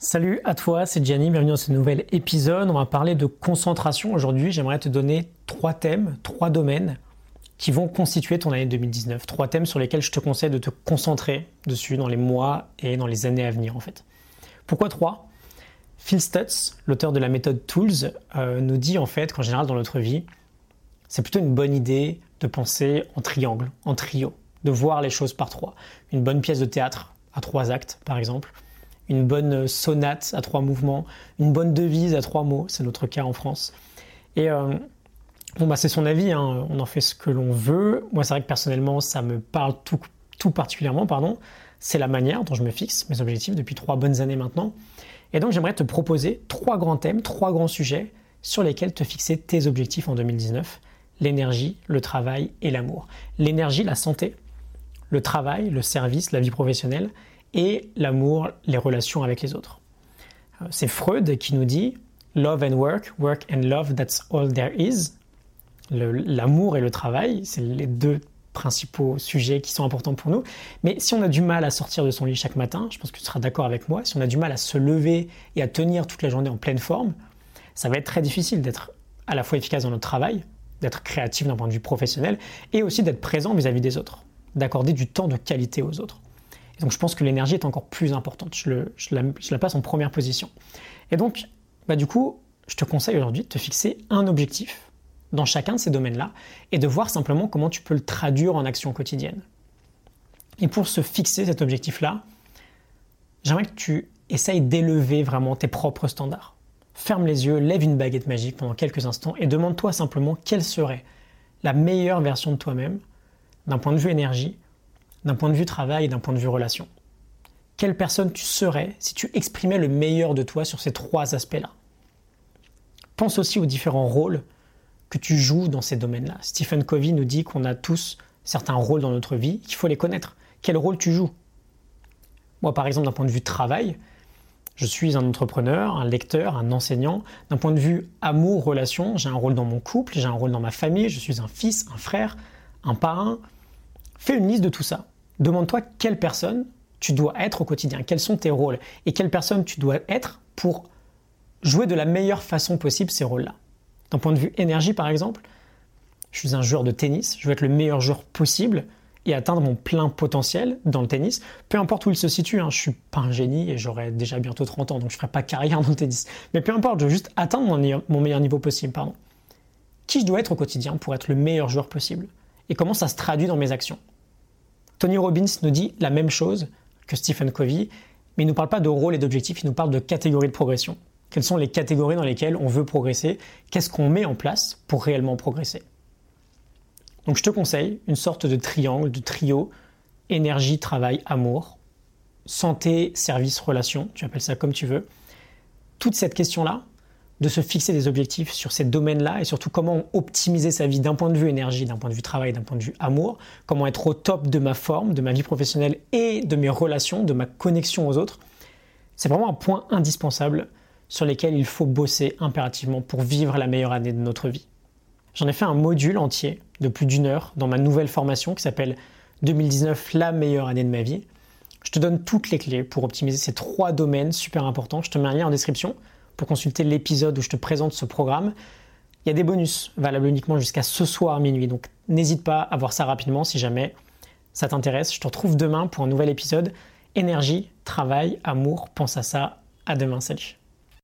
Salut à toi, c'est Gianni, bienvenue dans ce nouvel épisode. On va parler de concentration aujourd'hui. J'aimerais te donner trois thèmes, trois domaines qui vont constituer ton année 2019. Trois thèmes sur lesquels je te conseille de te concentrer dessus dans les mois et dans les années à venir en fait. Pourquoi trois? Phil Stutz, l'auteur de la méthode Tools, euh, nous dit en fait qu'en général dans notre vie, c'est plutôt une bonne idée de penser en triangle, en trio, de voir les choses par trois. Une bonne pièce de théâtre à trois actes par exemple une bonne sonate à trois mouvements, une bonne devise à trois mots, c'est notre cas en France. Et euh, bon, bah, c'est son avis, hein. on en fait ce que l'on veut. Moi, c'est vrai que personnellement, ça me parle tout, tout particulièrement, pardon. C'est la manière dont je me fixe mes objectifs depuis trois bonnes années maintenant. Et donc, j'aimerais te proposer trois grands thèmes, trois grands sujets sur lesquels te fixer tes objectifs en 2019 l'énergie, le travail et l'amour. L'énergie, la santé, le travail, le service, la vie professionnelle et l'amour, les relations avec les autres. Euh, c'est Freud qui nous dit Love and work, work and love, that's all there is. L'amour et le travail, c'est les deux principaux sujets qui sont importants pour nous. Mais si on a du mal à sortir de son lit chaque matin, je pense que tu seras d'accord avec moi, si on a du mal à se lever et à tenir toute la journée en pleine forme, ça va être très difficile d'être à la fois efficace dans notre travail, d'être créatif d'un point de vue professionnel et aussi d'être présent vis à -vis des autres, d'accorder du temps de qualité aux autres donc je pense que l'énergie est encore plus importante. Je, la, passe en première position. Et donc, bah, du coup, je te conseille aujourd'hui de te fixer un objectif dans chacun de ces domaines-là et de voir simplement comment tu peux le traduire en action quotidienne. Et pour se fixer cet objectif-là, j'aimerais que tu essayes d'élever vraiment tes propres standards. Ferme les yeux, lève une baguette magique pendant quelques instants et demande-toi simplement quelle serait la meilleure version de toi-même d'un point de vue énergie d'un point de vue travail et d'un point de vue relation. Quelle personne tu serais si tu exprimais le meilleur de toi sur ces trois aspects-là? Pense aussi aux différents rôles que tu joues dans ces domaines-là. Stephen Covey nous dit qu'on a tous certains rôles dans notre vie, qu'il faut les connaître. Quel rôle tu joues? Moi, par exemple, d'un point de vue travail, je suis un entrepreneur, un lecteur, un enseignant. D'un point de vue amour, relation, j'ai un rôle dans mon couple, j'ai un rôle dans ma famille, je suis un fils, un frère, un parrain, Fais une liste de tout ça. Demande-toi quelle personne tu dois être au quotidien, quels sont tes rôles et quelle personne tu dois être pour jouer de la meilleure façon possible ces rôles-là. D'un point de vue énergie, par exemple, je suis un joueur de tennis, je veux être le meilleur joueur possible et atteindre mon plein potentiel dans le tennis, peu importe où il se situe. Hein, je suis pas un génie et j'aurai déjà bientôt 30 ans, donc je ferai pas carrière dans le tennis. Mais peu importe, je veux juste atteindre mon, meilleur niveau possible. Qui je dois être au quotidien pour être le meilleur joueur possible? Et comment ça se traduit dans mes actions. Tony Robbins nous dit la même chose que Stephen Covey, mais il ne nous parle pas de rôle et d'objectif, il nous parle de catégories de progression. Quelles sont les catégories dans lesquelles on veut progresser? Qu'est-ce qu'on met en place pour réellement progresser? Donc je te conseille une sorte de triangle, de trio, énergie, travail, amour, santé, service, relation, tu appelles ça comme tu veux. Toute cette question-là, de se fixer des objectifs sur ces domaines-là et surtout comment optimiser sa vie d'un point de vue énergie, d'un point de vue travail, d'un point de vue amour, comment être au top de ma forme, de ma vie professionnelle et de mes relations, de ma connexion aux autres. C'est vraiment un point indispensable sur lequel il faut bosser impérativement pour vivre la meilleure année de notre vie. J'en ai fait un module entier de plus d'une heure dans ma nouvelle formation qui s'appelle 2019 la meilleure année de ma vie. Je te donne toutes les clés pour optimiser ces trois domaines super importants. Je te mets un lien en description pour consulter l'épisode où je te présente ce programme. Il y a des bonus valables uniquement jusqu'à ce soir minuit. Donc n'hésite pas à voir ça rapidement si jamais ça t'intéresse. Je te retrouve demain pour un nouvel épisode. Énergie, travail, amour, pense à ça. À demain, salut.